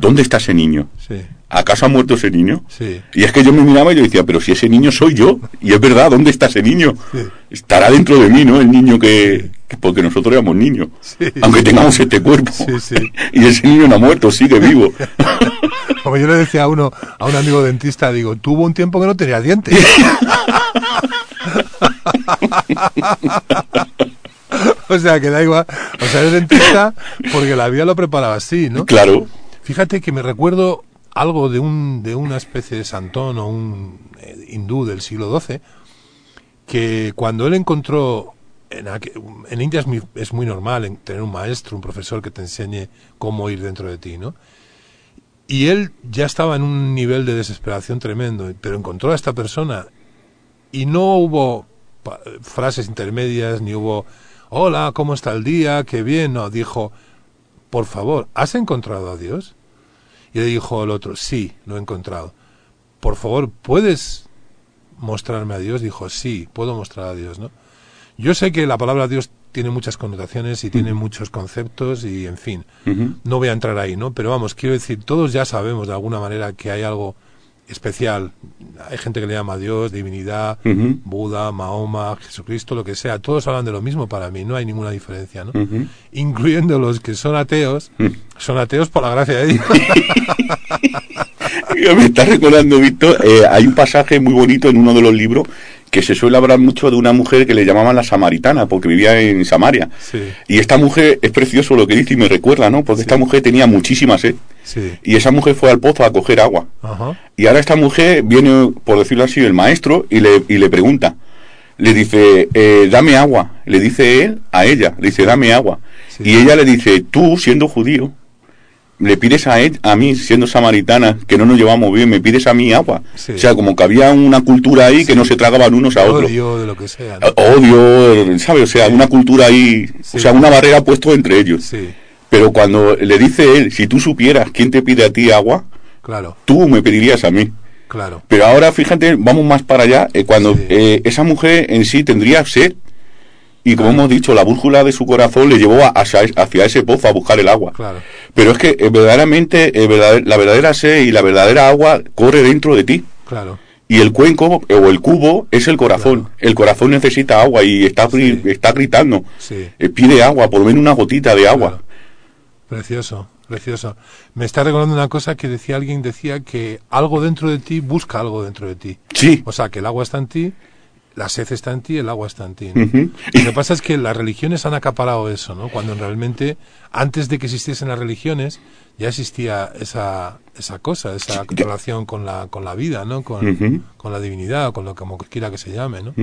¿Dónde está ese niño? Sí, ¿Acaso ha muerto ese niño? sí, Y es que yo me miraba y yo decía, pero si ese niño soy yo. Y es verdad, ¿dónde está ese niño? Sí. Estará dentro de mí, ¿no? El niño que... que- porque nosotros éramos niños. Aunque tengamos este cuerpo. Sí, sí. (laughs) Y ese niño no ha muerto, sigue vivo. (laughs) Como yo le decía a uno, a un amigo dentista, digo, tuvo un tiempo que no tenía dientes. (laughs) o sea, que da igual. O sea, eres dentista porque la vida lo preparaba así, ¿no? claro. Fíjate que me recuerdo algo de un de una especie de santón o un eh, hindú del siglo XII que cuando él encontró en, India es muy, es muy normal en tener un maestro, un profesor que te enseñe cómo ir dentro de ti, ¿no? Y él ya estaba en un nivel de desesperación tremendo, pero encontró a esta persona y no hubo frases intermedias, ni hubo, hola, ¿cómo está el día? Qué bien, no, dijo, por favor, ¿has encontrado a Dios? Y le dijo el otro, sí, lo he encontrado. Por favor, ¿puedes mostrarme a Dios? Dijo, sí, puedo mostrar a Dios, ¿no? Yo sé que la palabra Dios tiene muchas connotaciones y tiene muchos conceptos y, en fin, no voy a entrar ahí, ¿no? Pero vamos, quiero decir, todos ya sabemos de alguna manera que hay algo especial. Hay gente que le llama a Dios, divinidad. Buda, Mahoma, Jesucristo, lo que sea. Todos hablan de lo mismo para mí, no hay ninguna diferencia, ¿no? Incluyendo los que son ateos, Mm. son ateos por la gracia de Dios. (laughs) Me está recordando, Víctor, eh, hay un pasaje muy bonito en uno de los libros que se suele hablar mucho de una mujer que le llamaban la samaritana, porque vivía en Samaria. Sí, Y esta mujer, es precioso lo que dice y me recuerda, ¿no? Porque esta mujer tenía muchísima sed. sí. Y esa mujer fue al pozo a coger agua. Ajá. Y ahora esta mujer viene, por decirlo así, el maestro y le, y le pregunta. Le dice, eh, dame agua. Le dice él a ella, le dice, dame agua. Sí. Y ella le dice, tú, siendo judío, le pides a él, a mí, siendo samaritana, que no nos llevamos bien, me pides a mí agua. Sí. O sea, como que había una cultura ahí que no se tragaban unos a otros. Odio de lo que sea. ¿no? Odio, ¿sabes? O sea, una cultura ahí, o sea, una barrera puesto entre ellos. Sí, Pero cuando le dice él, si tú supieras quién te pide a ti agua, claro, tú me pedirías a mí. claro. Pero ahora, fíjate, vamos más para allá, eh, cuando eh, esa mujer en sí tendría sed, y como hemos dicho, la brújula de su corazón le llevó a- hacia, hacia ese pozo a buscar el agua. Claro. Pero es que eh, verdaderamente eh, la verdadera sed y la verdadera agua corre dentro de ti. Claro, Y el cuenco eh, o el cubo es el corazón. Claro. El corazón necesita agua y está, Sí. está gritando. sí. Eh, pide agua, por lo menos una gotita de agua. Precioso, precioso. Me está recordando una cosa que decía alguien, decía que algo dentro de ti busca algo dentro de ti. Sí. O sea, que el agua está en ti, la sed está en ti, el agua está en ti. ¿no? Ujú. Lo que pasa es que las religiones han acaparado eso, ¿no? Cuando realmente, antes de que existiesen las religiones, ya existía esa, esa cosa, esa relación con la, con la vida, ¿no? Con, con la divinidad, o con lo como quiera que se llame, ¿no?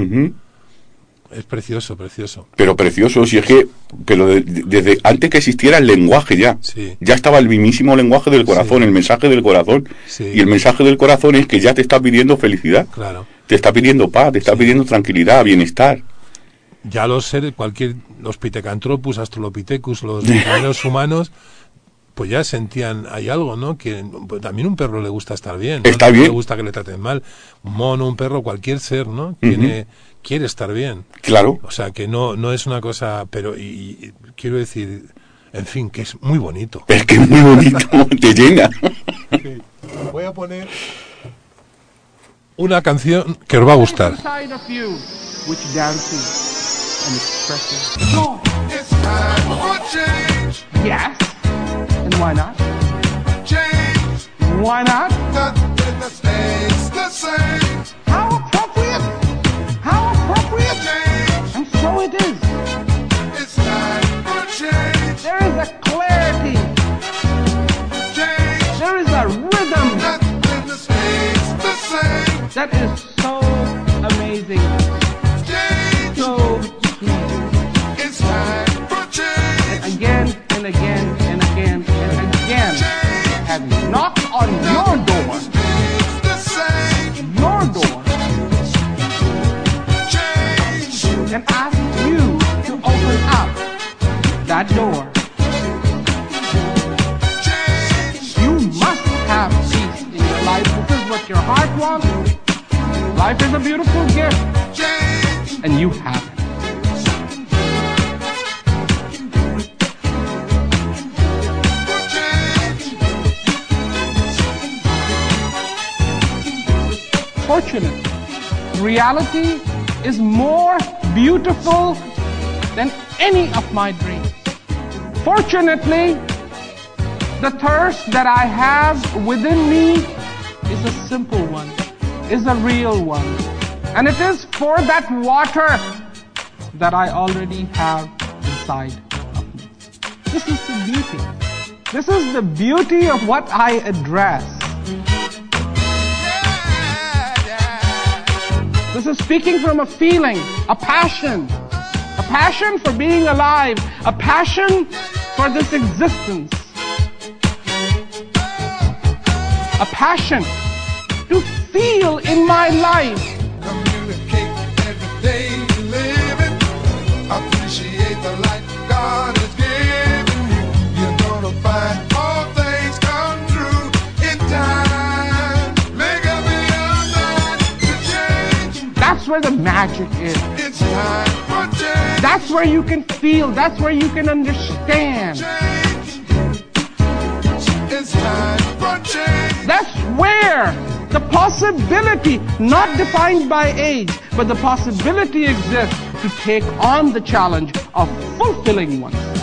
Es precioso, precioso. Pero precioso, si es que, lo de- desde antes que existiera el lenguaje ya, Sí. ya estaba el mismísimo lenguaje del corazón, Sí. el mensaje del corazón. Sí. Y el mensaje del corazón es que ya te está pidiendo felicidad, Claro. te está pidiendo paz, te está pidiendo tranquilidad, bienestar. ya los seres, cualquier, los Pithecanthropus, Australopithecus, los primeros (laughs) humanos, pues ya sentían, hay algo, ¿no? Que pues, también un perro le gusta estar bien. ¿no? Está No bien. Le gusta que le traten mal. Un mono, un perro, cualquier ser, ¿no? Tiene, quiere estar bien. Claro. O sea, que no, no es una cosa, pero, y, y quiero decir, en fin, que es muy bonito. Es que es muy bonito, (laughs) te llena. Voy a poner una canción que os va a gustar. And. Yes. Why not? Change. Why not? Nothing that stays the same. That is so amazing. Life is a beautiful gift, and you have it. For change. Fortunate. Reality is more beautiful than any of my dreams. Fortunately, the thirst that I have within me is a simple one, is a real one. And it is for that water that I already have inside of me. This is the beauty. This is the beauty of what I address. This is speaking from a feeling, a passion, a passion for being alive, a passion for this existence, a passion to feel in my life Communicate everyday living. Appreciate the life God has given you. You're gonna find all things come true in time. Make up your mind to change. That's where the magic is. It's time for change. where you can feel. That's where you can understand. It's time for change. That's where the possibility, not defined by age, but the possibility exists to take on the challenge of fulfilling one.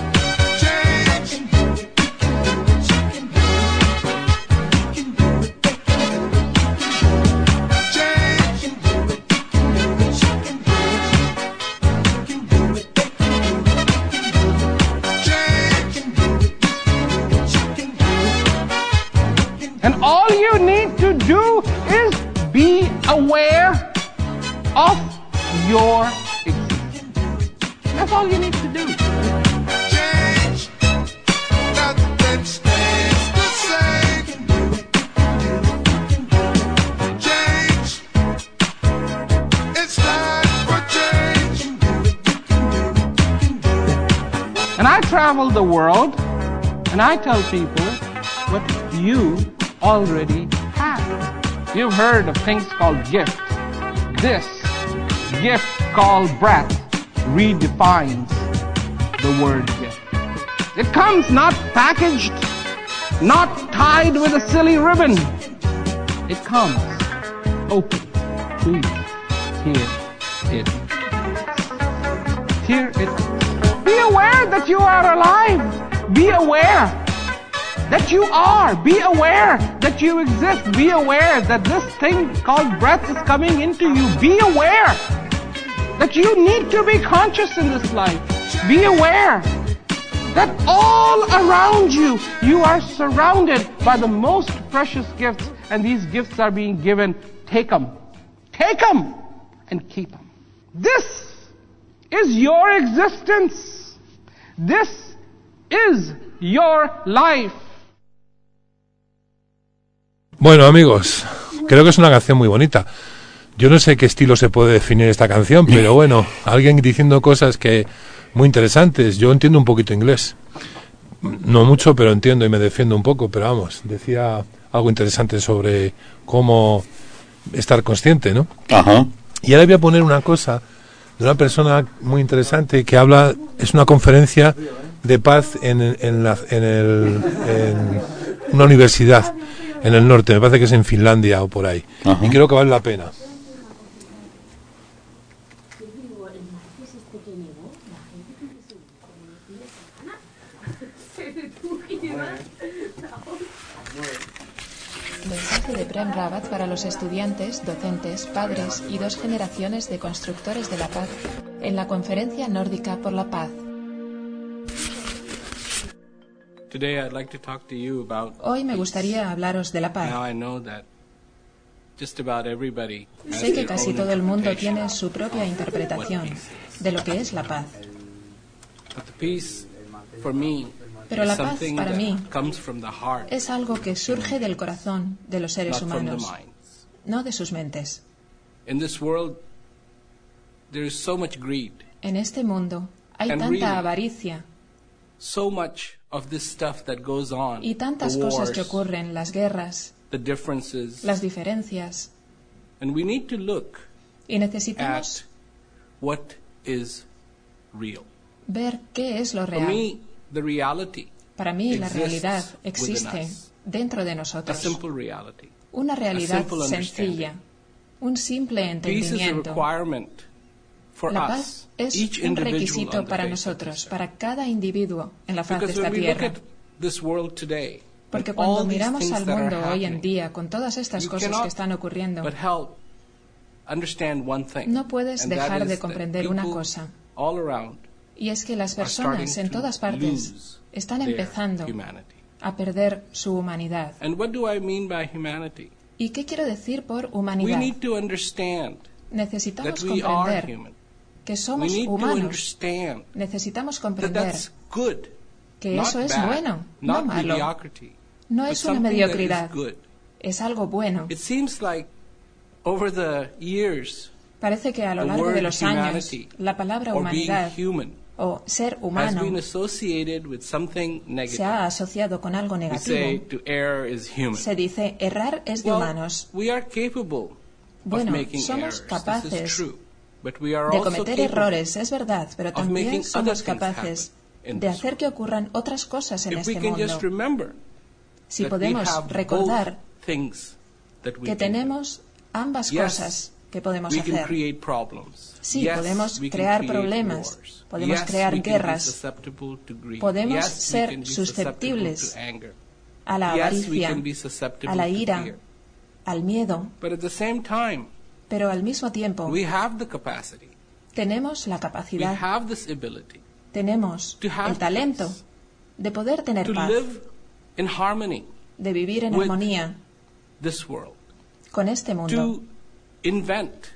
Aware of your existence. That's all you need to do. Change. Nothing stays the same. Change. It's time for change. And I travel the world and I tell people what you already. You've heard of things called gift. This gift called breath redefines the word gift. It comes not packaged, not tied with a silly ribbon. It comes open to you. Here it. Here. Be aware that you are alive. Be aware that you are. Be aware that you exist. Be aware that this thing called breath is coming into you. Be aware that you need to be conscious in this life. Be aware that all around you, you are surrounded by the most precious gifts, and these gifts are being given. Take them. Take them and keep them. This is your existence. This is your life. Bueno, amigos, creo que es una canción muy bonita. Yo no sé qué estilo se puede definir esta canción, pero (laughs) bueno, alguien diciendo cosas que muy interesantes. Yo entiendo un poquito inglés. No mucho, pero entiendo y me defiendo un poco, pero vamos, decía algo interesante sobre cómo estar consciente, ¿no? Ajá. Y ahora voy a poner una cosa de una persona muy interesante que habla, es una conferencia de paz en, en, la, en, el, en una universidad en el norte, me parece que es en Finlandia o por ahí. Ajá. Y creo que vale la pena. Mensaje de Prem Rawat para los estudiantes, docentes, padres y dos generaciones de constructores de la paz en la Conferencia Nórdica por la Paz. Hoy me gustaría hablaros de la paz. I know that just about everybody has Sé que casi todo el mundo tiene su propia interpretación de lo que es la paz. Pero la paz para mí Es algo que surge del corazón de los seres humanos, no de sus mentes. En este mundo hay tanta avaricia so much of this stuff that goes on, y tantas the cosas que wars, ocurren, las guerras, the differences, las diferencias, and we need to look y necesitamos at what is real. ver qué es lo For real. me, the reality, Para mí la realidad existe dentro de a nosotros. simple reality. Una realidad simple sencilla, un simple a entendimiento. La paz es un requisito para nosotros, para cada individuo en la faz de esta tierra. Porque and cuando miramos al mundo hoy en día, con todas estas cosas que están ocurriendo, no puedes dejar de comprender una cosa, all around y es que las personas en to todas partes están empezando a perder su humanidad. And what do I mean by humanity? ¿Y qué quiero decir por We humanidad? need to understand that Necesitamos comprender. Que We somos humanos. Necesitamos comprender que eso es bueno, no malo. No es una mediocridad, es algo bueno. Parece que a lo largo de los años la palabra humanidad human o ser humano se ha asociado con algo negativo. Se dice errar es de humanos. we are capable of Bueno, making somos capaces de cometer errores, es verdad, pero también somos capaces de hacer que ocurran otras cosas en este mundo. Si podemos recordar que tenemos ambas cosas que podemos hacer. Sí, podemos crear problemas, podemos crear guerras, podemos ser susceptibles a la avaricia, a la ira, al miedo, Pero al mismo tiempo we have the capacity, tenemos la we capacidad, have this ability tenemos to have el talento peace, de poder tener to paz, live in harmony de vivir en with armonía this world, con este mundo, to invent,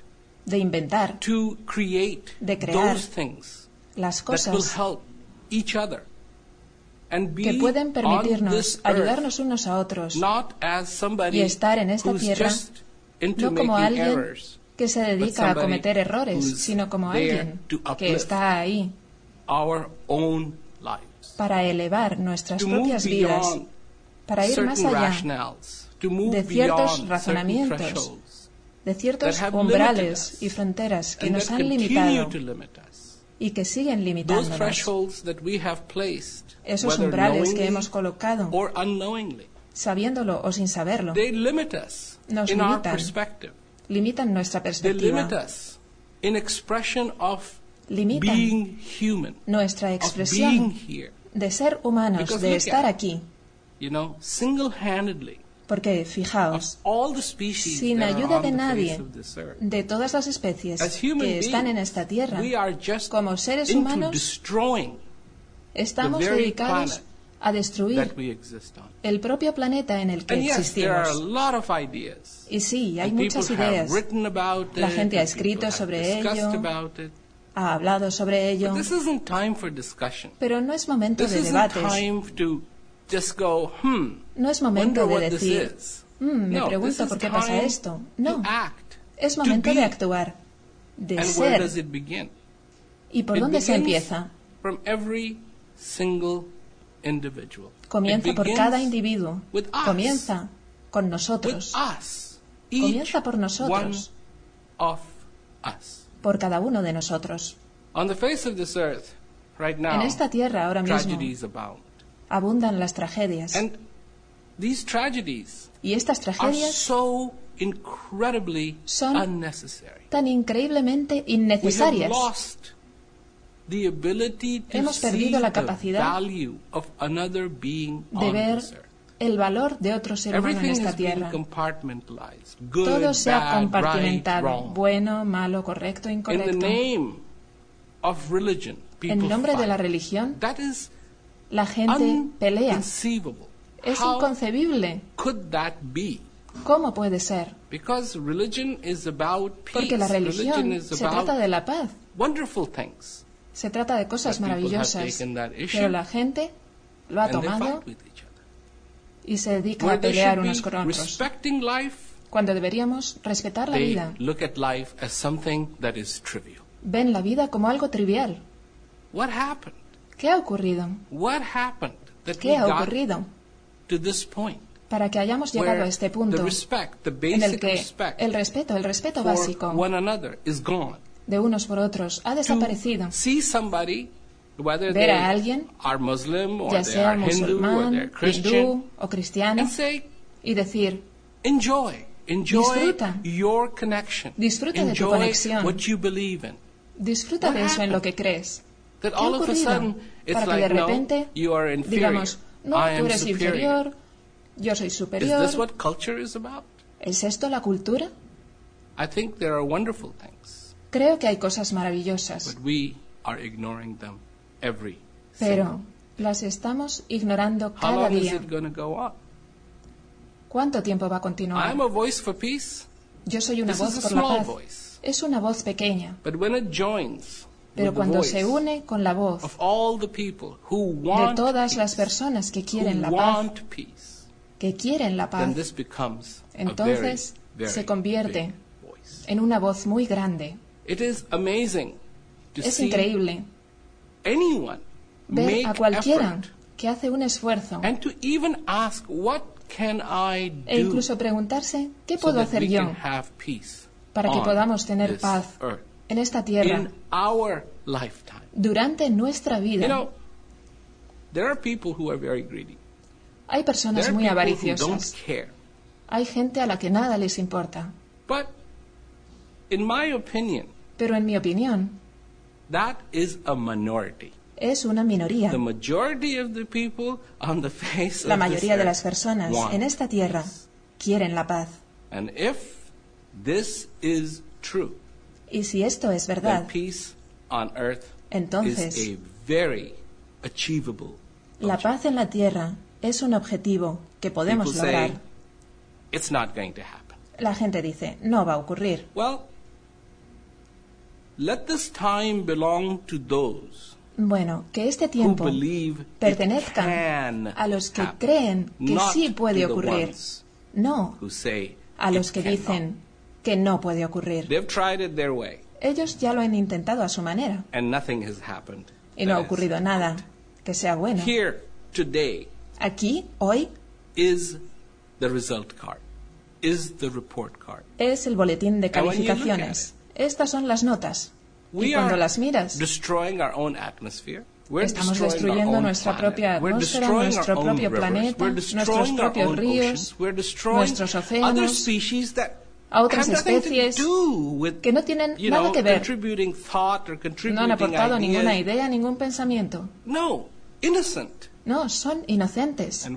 de inventar to create De crear those things las that will cosas help each other and be que pueden permitirnos ayudarnos unos a otros y estar en esta tierra no como alguien que se dedica a cometer errores, sino como alguien que está ahí. para elevar nuestras propias vidas, para ir más allá de ciertos razonamientos, de ciertos umbrales y fronteras que nos han limitado y que siguen limitándonos. Esos umbrales que hemos colocado, sabiéndolo o sin saberlo, they limit us Nos in our limitan. perspective. limitan nuestra They perspectiva, limit us in expression of limitan being human, nuestra of being expresión here. de ser humanos, Because de estar aquí. You know, single-handedly, Porque, of fijaos, all the species sin ayuda de nadie, de todas las especies que están en esta tierra, we are just como seres into humanos, destroying estamos the very dedicados a destruir el propio planeta en el que existimos. Y sí, hay muchas ideas. La gente ha escrito sobre ello. Ha hablado sobre ello, pero no es momento de debates. hmm, No es momento de decir, is. "Mm, me No, pregunto por qué pasa esto. No, es to momento de actuar, de And where ser. does it begin? ¿Y por dónde se empieza? Comienza por cada individuo. with us. Comienza con nosotros. Comienza por nosotros, one of us. por cada uno de nosotros. On the face of this earth, right now, En esta tierra ahora mismo abundan las tragedias. And these tragedies Y estas are tragedias so incredibly Son unnecessary. tan increíblemente innecesarias. lost the ability to Hemos perdido see la the capacidad value of another being de ver el valor de otro ser humano en esta tierra. compartmentalized. Good, Todo se ha compartimentado. Bueno, malo, correcto, In the incorrecto. name of religion, people En nombre de la fight. religión, la gente pelea. inconceivable. Es inconcebible. could that be? ¿Cómo puede ser? Because religion is about peace. Porque la religión is se about trata de la paz. Se trata de cosas maravillosas. Pero la gente lo ha tomado y se dedica a pelear unos con otros. Cuando deberíamos respetar la vida. look at life as something that is trivial. Ven la vida como algo trivial. What happened? ¿Qué ha ocurrido? ¿Qué ha ocurrido to this point para que hayamos llegado a este punto en el que el respeto, el respeto básico is de unos por otros ha desaparecido? see somebody, whether Ver a alguien, are Muslim or ya they sea Hindu or musulmán, hindú o cristiano, and say, y decir, enjoy, enjoy Disfruta. your connection, Disfruta de tu conexión. what you believe in. disfruta What de eso en lo que crees. That ¿Qué ha all of a sudden it's Para que de repente no, you are inferior. digamos, no, I tú eres superior. inferior, yo soy Is superior. this what culture is about? ¿Es esto la cultura? I think there are wonderful things, Creo que hay cosas maravillosas, but we are ignoring them every pero las estamos ignorando How cada is día. it going to go on? ¿Cuánto tiempo va a continuar? I'm a voice for peace, Yo soy una This is voz por la paz. voice. Es una voz pequeña, but when it joins pero cuando se une con la voz of all the people who de want todas las peace, personas que quieren la paz, peace, que quieren la paz, entonces a very, se very convierte en una voz muy grande. It is amazing to Es see increíble anyone ver make a cualquiera que hace un esfuerzo and to even ask what can I e do incluso preguntarse, ¿qué so puedo that hacer yo can have peace para que podamos tener paz earth? en esta tierra, in our lifetime. durante nuestra You vida. know, there are people who are very greedy. Hay personas muy avariciosas. Hay gente a la que nada les importa. But in my opinion, Pero en mi opinión, that is a minority. es una minoría. The majority of the people on the face La of mayoría de las personas en esta tierra quieren la paz. And if this is true, Y si esto es verdad, peace on earth Entonces- is a very achievable. la paz en la tierra es un objetivo que podemos People say lograr. it's not going to happen. La gente dice, no va a ocurrir. Well, let this time belong to those Bueno, que este tiempo pertenezcan can a los que happen, creen que sí puede ocurrir, no who say a los que cannot. dicen que no puede ocurrir. They've tried it their way, Ellos ya lo han intentado a su manera and nothing has happened. y no ha ocurrido nada que sea bueno. Here today Aquí, hoy, is the result card, is the report card. es el boletín de calificaciones. Estas son las notas. We Y cuando las miras, destroying our own atmosphere. We're estamos destruyendo nuestra propia atmósfera, nuestro propio planeta, nuestros propios ríos, nuestros océanos, a otras especies que no tienen nada que ver, contributing thought or no han aportado ninguna idea, ningún pensamiento. No, son inocentes.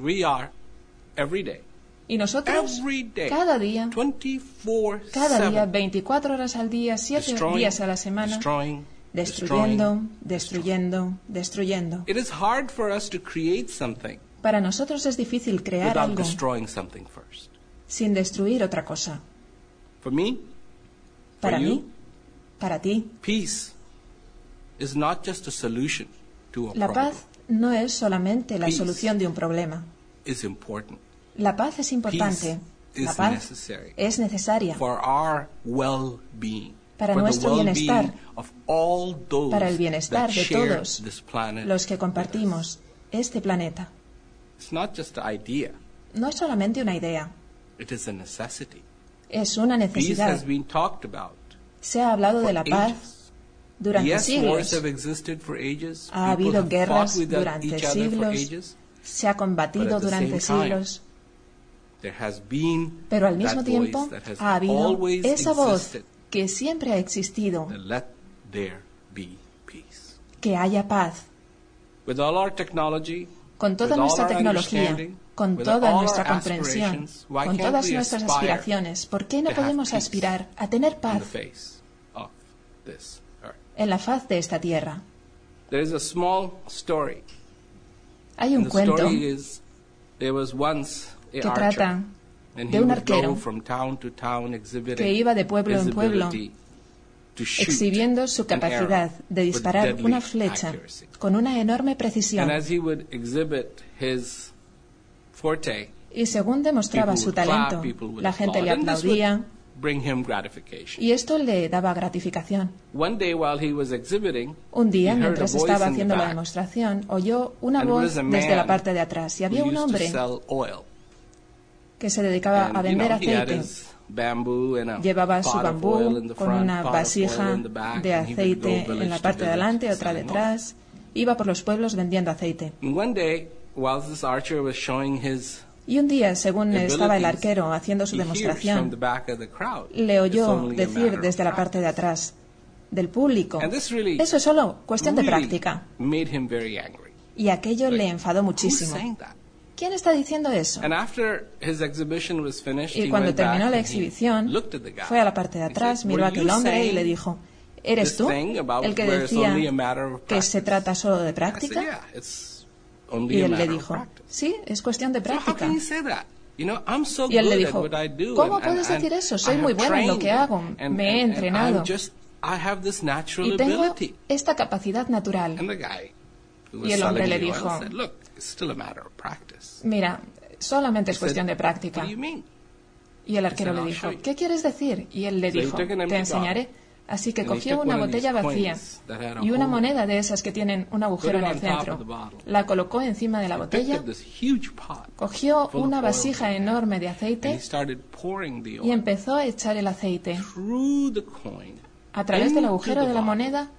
Y nosotros, cada día, 24 cada día, 24 horas al día, 7 destroying, días a la semana, destruyendo, destruyendo, destruyendo. Para nosotros es difícil crear algo sin destruir otra cosa. Para mí, para ti, peace is not just a solution to a la problem. paz no es solamente la solución de un problema. La paz es importante. Peace La is paz es necesaria for our well-being, Para nuestro bienestar, of all those para el bienestar de todos los que compartimos este planeta. It's not just an idea; No es solamente una idea, it is a necessity. es una Peace necesidad. has been talked about Se ha hablado de la paz durante siglos. Ha habido have guerras durante siglos. Se ha combatido durante siglos. There has been Pero al mismo tiempo ha habido always esa voz que siempre ha existido, que haya paz. With all our technology, Con toda with all nuestra our tecnología, con with toda all nuestra our comprensión, aspirations, why con can't todas we nuestras aspire aspiraciones, ¿por qué no podemos peace aspirar a tener paz en la faz de esta tierra? There is a small story. Hay un cuento a que trata de he un would arquero que iba de pueblo his en pueblo exhibiendo su capacidad de disparar una flecha con una enorme precisión. Y según demostraba su talento, la gente le aplaudía would bring him gratification. y esto le daba gratificación. One day while he was exhibiting, Un día, mientras estaba haciendo la demostración, oyó una voz desde la parte de atrás y había un hombre. Que se dedicaba a vender aceite. Llevaba su bambú con una vasija de aceite en la parte de adelante, otra detrás. Iba por los pueblos vendiendo aceite. And one day, while this archer was showing his Y un día, según estaba el arquero haciendo su demostración, back of the crowd, le "It's oyó decir desde la practice." parte de atrás del público, eso es solo cuestión de práctica. made him very angry. Y aquello le enfadó muchísimo. ¿Quién está diciendo eso? And after his exhibition was finished, Y cuando terminó la exhibición, fue a la parte de atrás, miró a "Were aquel hombre y le dijo, ¿eres tú el que decía que se practice?" trata solo de práctica? "Yeah, it's only Y él le dijo, practice." sí, es cuestión de práctica. Y él le dijo. ¿cómo puedes decir eso? Soy muy bueno en lo que hago, me he entrenado y tengo esta capacidad natural. Y el hombre le dijo, Mira, solamente es cuestión de práctica. Y el arquero le "I'll dijo, show you." ¿qué quieres decir? Y él le dijo, te enseñaré. Así que cogió una botella vacía y una moneda de esas que tienen un agujero en el centro. La colocó encima de la botella, cogió una vasija enorme de aceite y empezó a echar el aceite a través del agujero de la moneda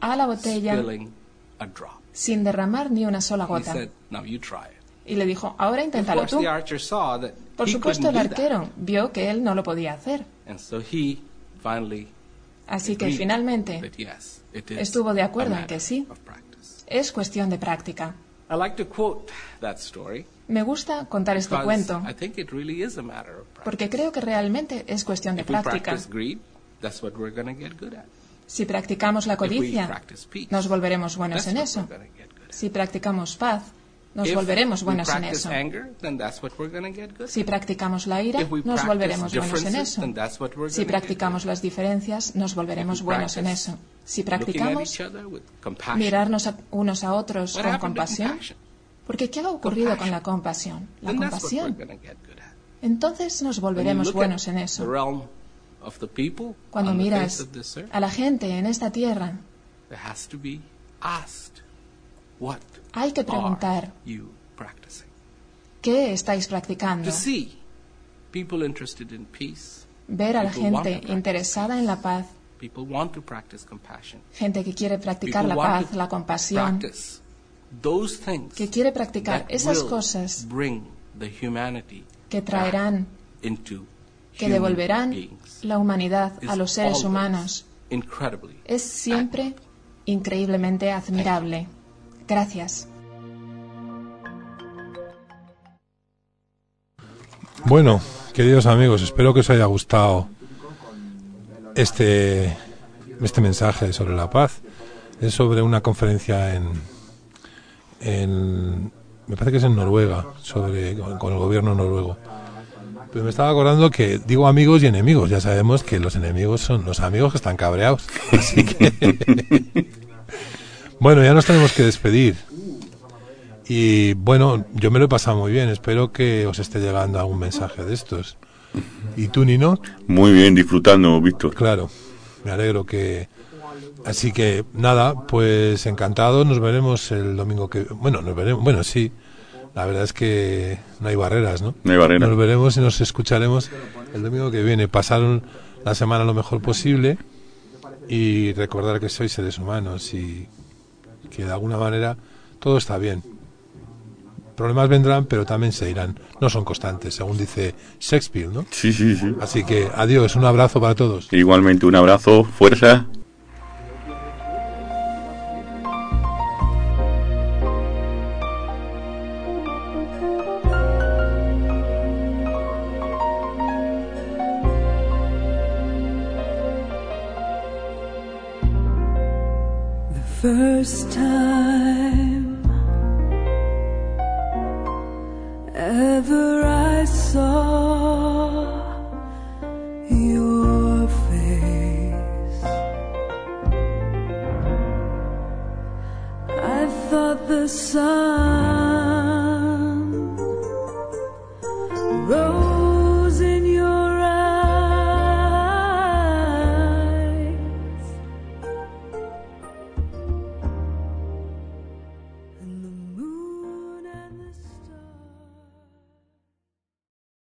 a la botella sin derramar ni una sola gota. Y le dijo, ahora inténtalo tú. Por supuesto, el arquero vio que él no lo podía hacer. Así que finalmente estuvo de acuerdo en que sí. Es cuestión de práctica. I like to quote that story Me gusta contar este cuento porque creo que realmente es cuestión de práctica. Si practicamos la codicia, nos volveremos buenos en eso. Si practicamos paz, nos volveremos buenos en eso. Si practicamos la ira, nos volveremos buenos en eso. Si practicamos las diferencias, nos volveremos buenos en eso. Si practicamos mirarnos a- unos a otros con compasión, porque ¿qué ha ocurrido con la compasión? La compasión. Entonces nos volveremos buenos en eso. Cuando miras a la gente en esta tierra, hay que preguntar? ¿qué estáis practicando? To see people interested in peace, Ver a la gente interesada en la paz, gente que quiere practicar la paz, la compasión, que quiere practicar esas cosas que traerán, que devolverán la humanidad a los seres humanos. Es siempre increíblemente admirable. Gracias. Bueno, queridos amigos, espero que os haya gustado este, este mensaje sobre la paz. Es sobre una conferencia en, me parece que es en Noruega, sobre con, con el gobierno noruego. Pero me estaba acordando que digo amigos y enemigos. Ya sabemos que los enemigos son los amigos que están cabreados. (laughs) Así que bueno, ya nos tenemos que despedir. Y bueno, yo me lo he pasado muy bien. Espero que os esté llegando algún mensaje de estos. ¿Y tú, Nino? Muy bien, disfrutando, Víctor. Claro, me alegro que... Así que nada, pues encantado. Nos veremos el domingo que... Bueno, nos veremos... Bueno, sí. La verdad es que no hay barreras, ¿no? No hay barreras. Nos veremos y nos escucharemos el domingo que viene. Pasaron la semana lo mejor posible y recordar que sois seres humanos y que de alguna manera todo está bien. Problemas vendrán, pero también se irán. No son constantes, según dice Shakespeare, ¿no? Sí, sí, sí. Así que adiós, un abrazo para todos. Igualmente, un abrazo, fuerza. First time ever I saw your face, I thought the sun